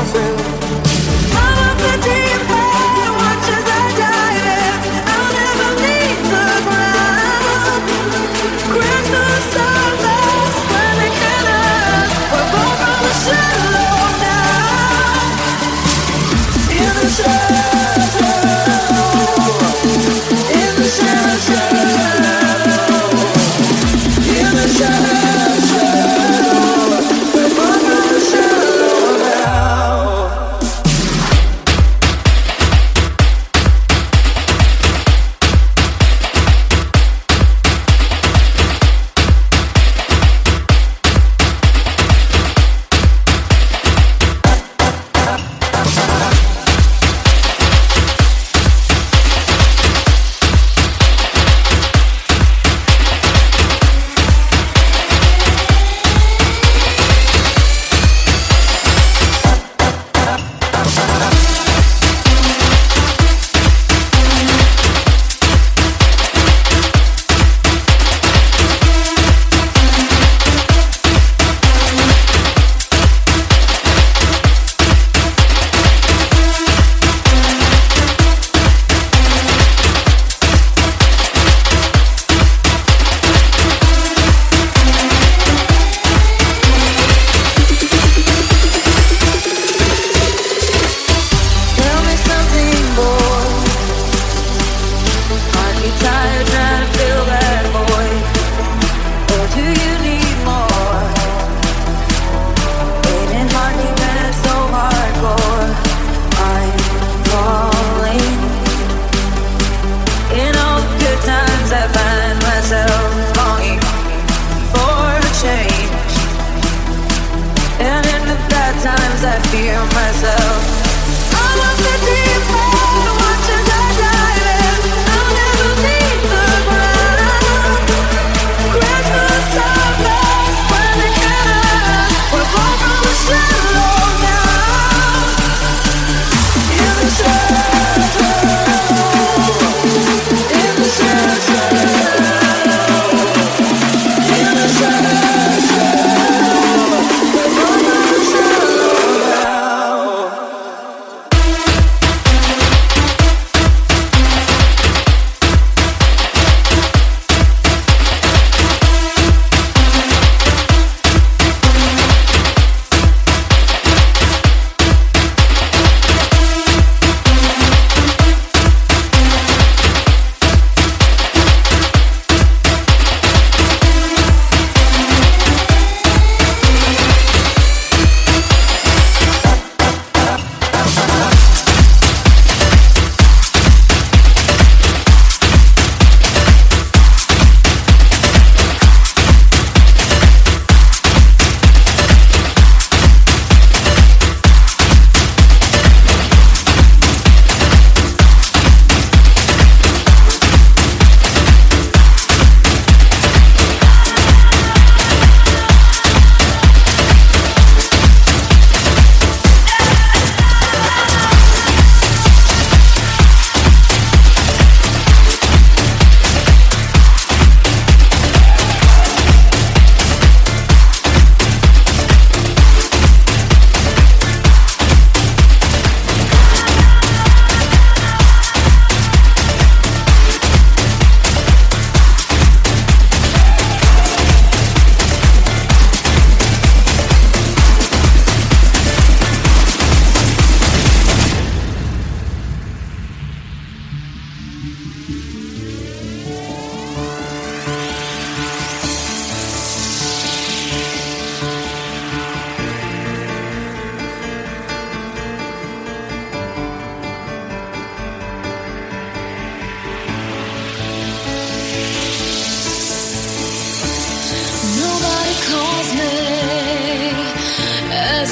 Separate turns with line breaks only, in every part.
conoces.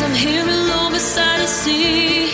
I'm
here alone beside the sea.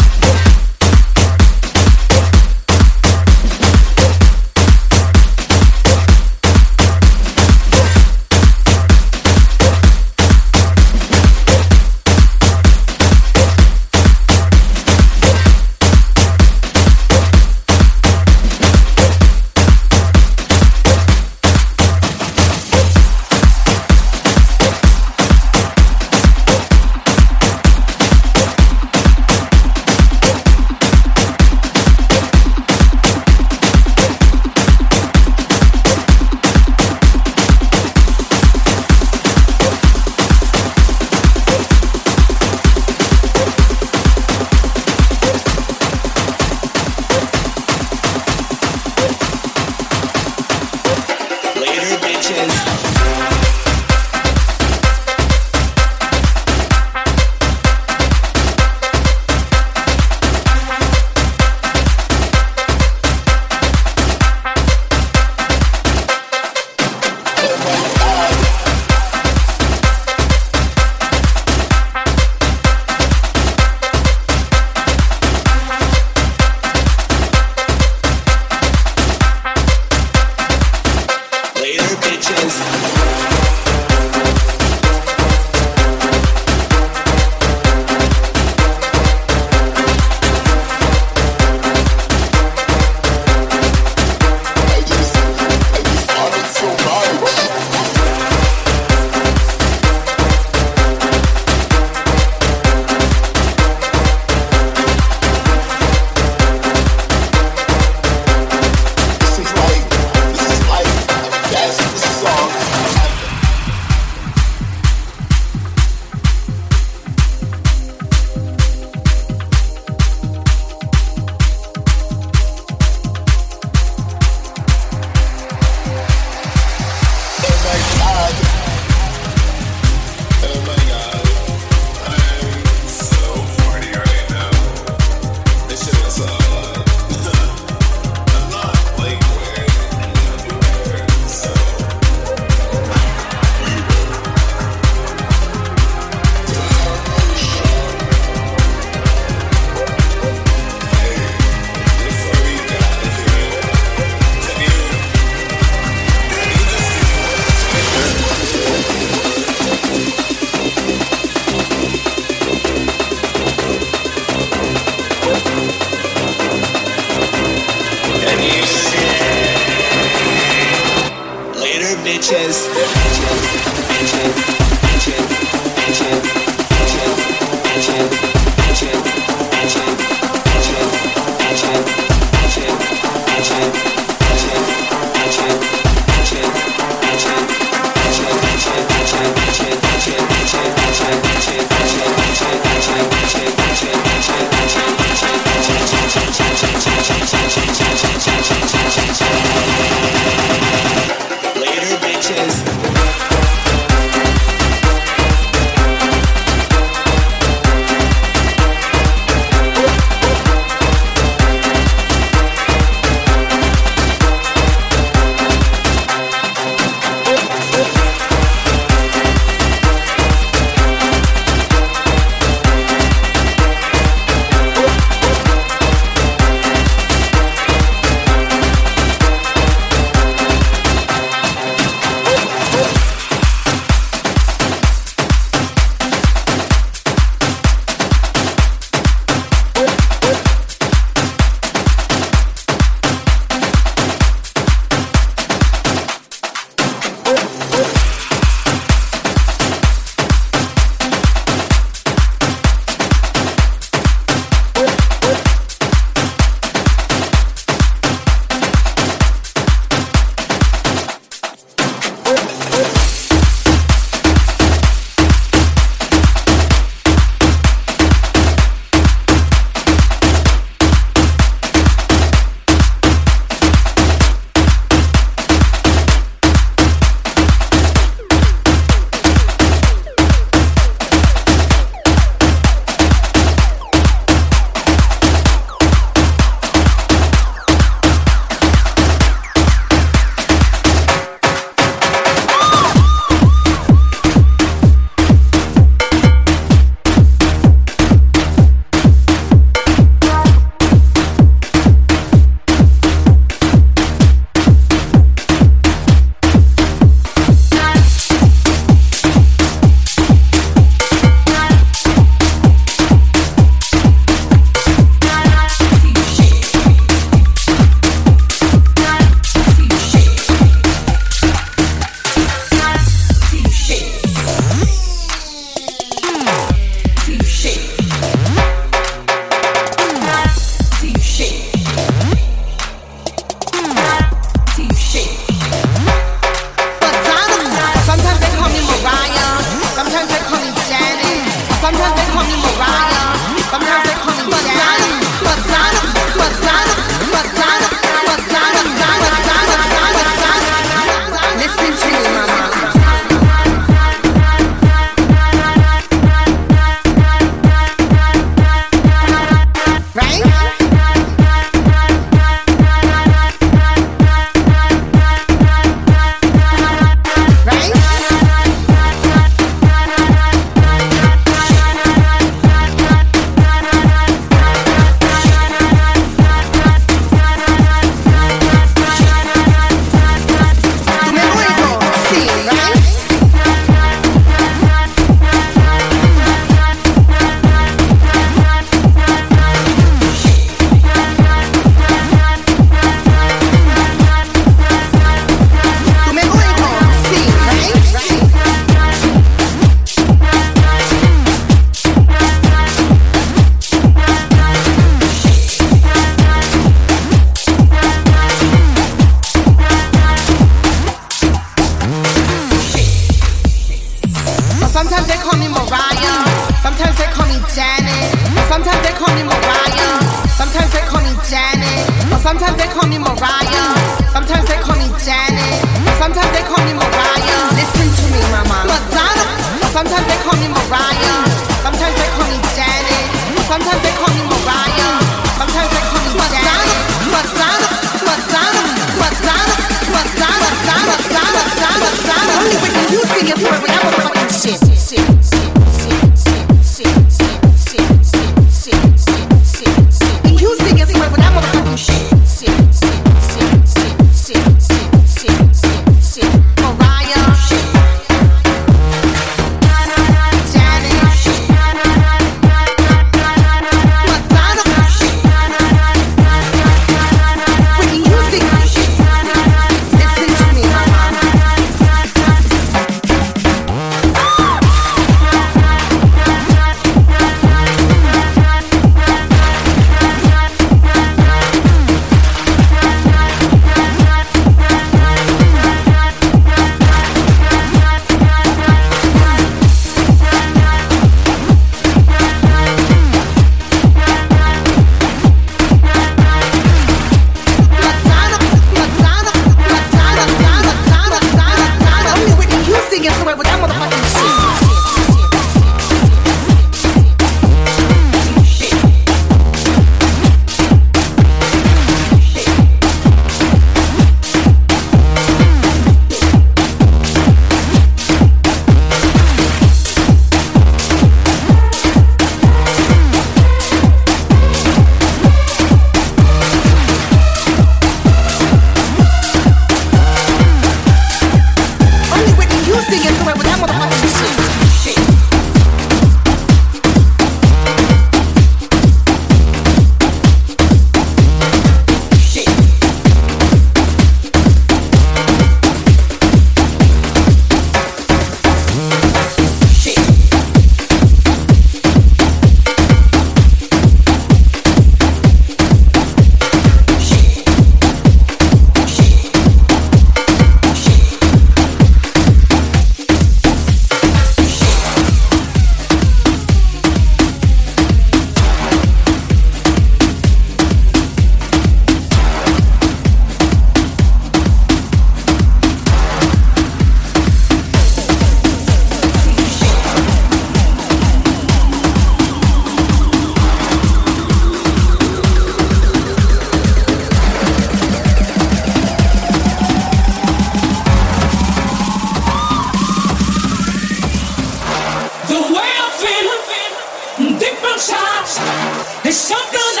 It's
something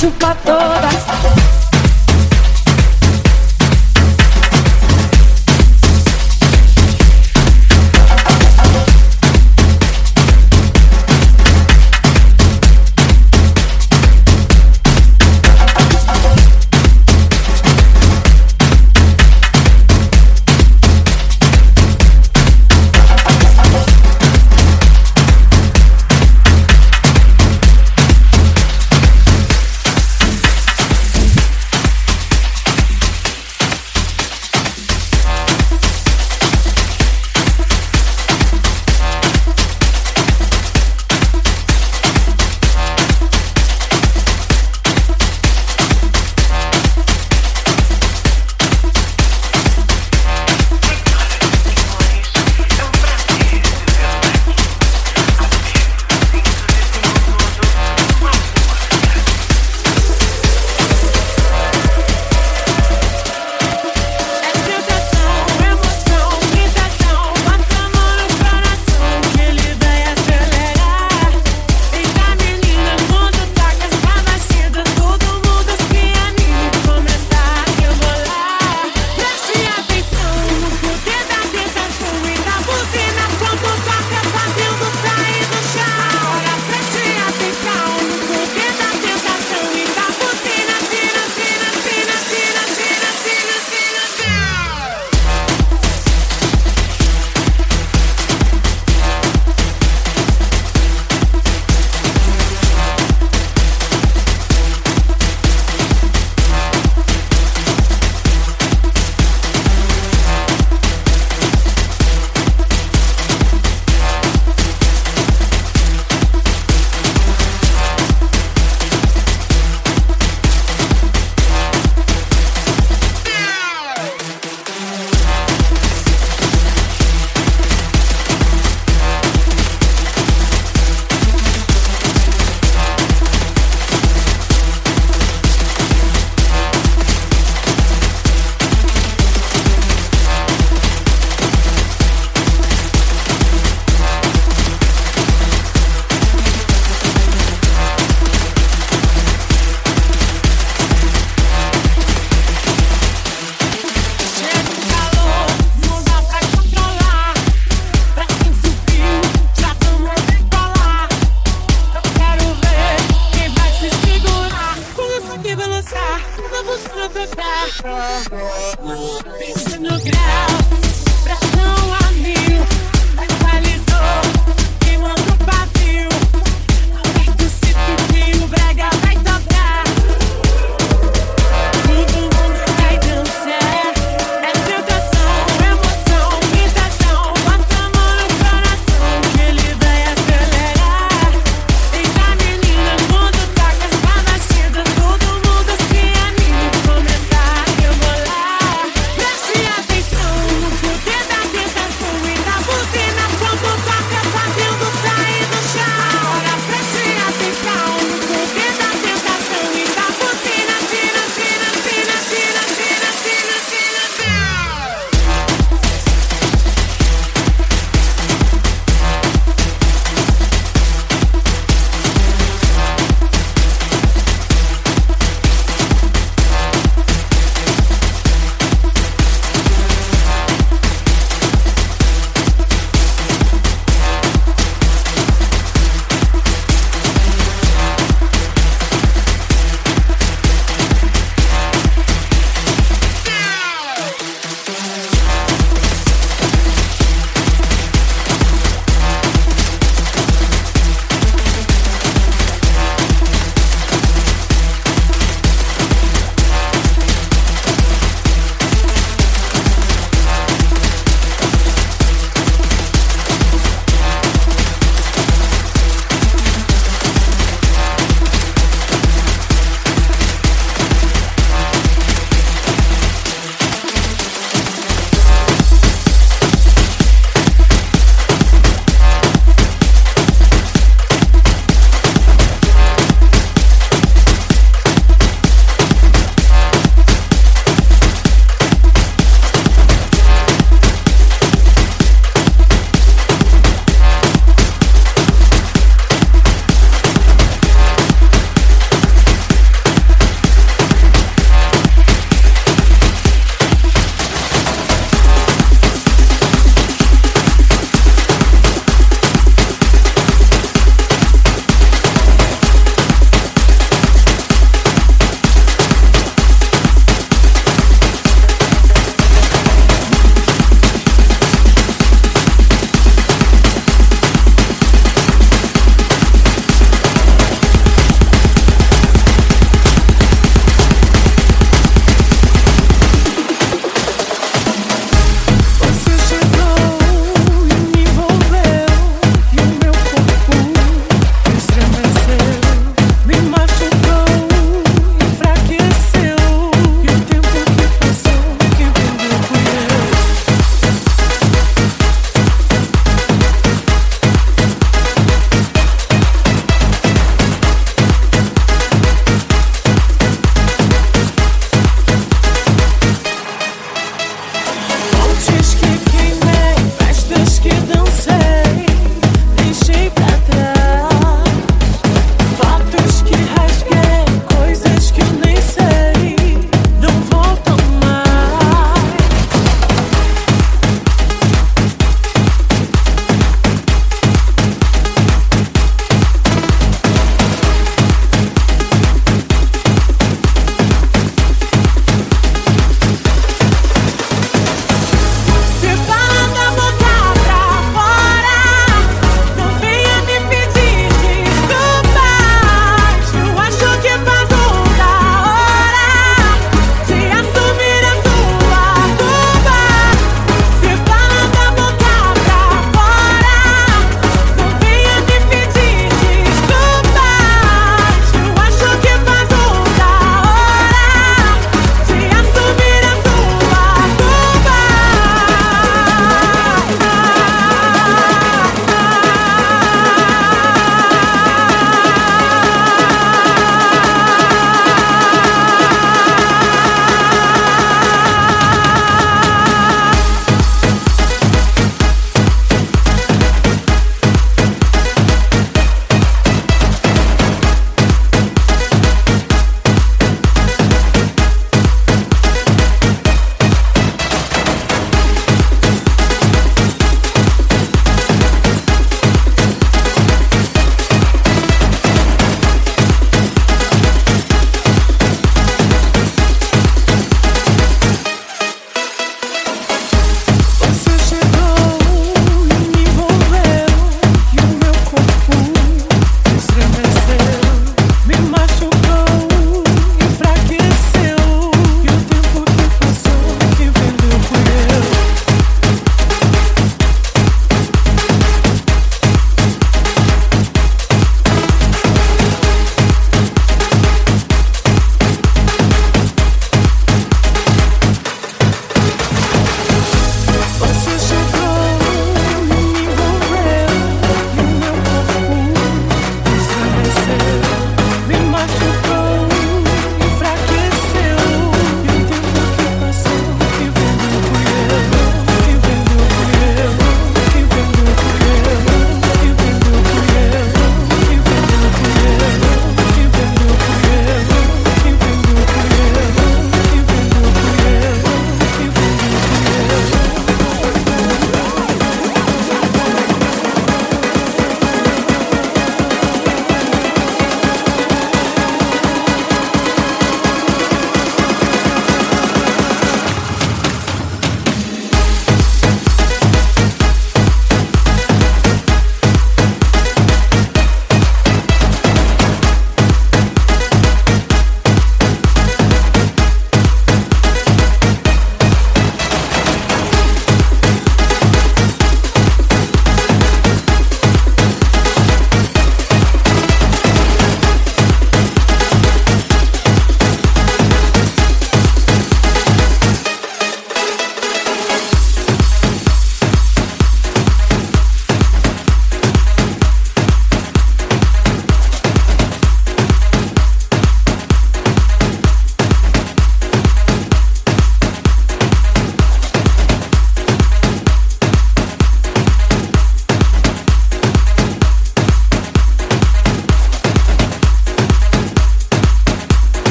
chupa
todas.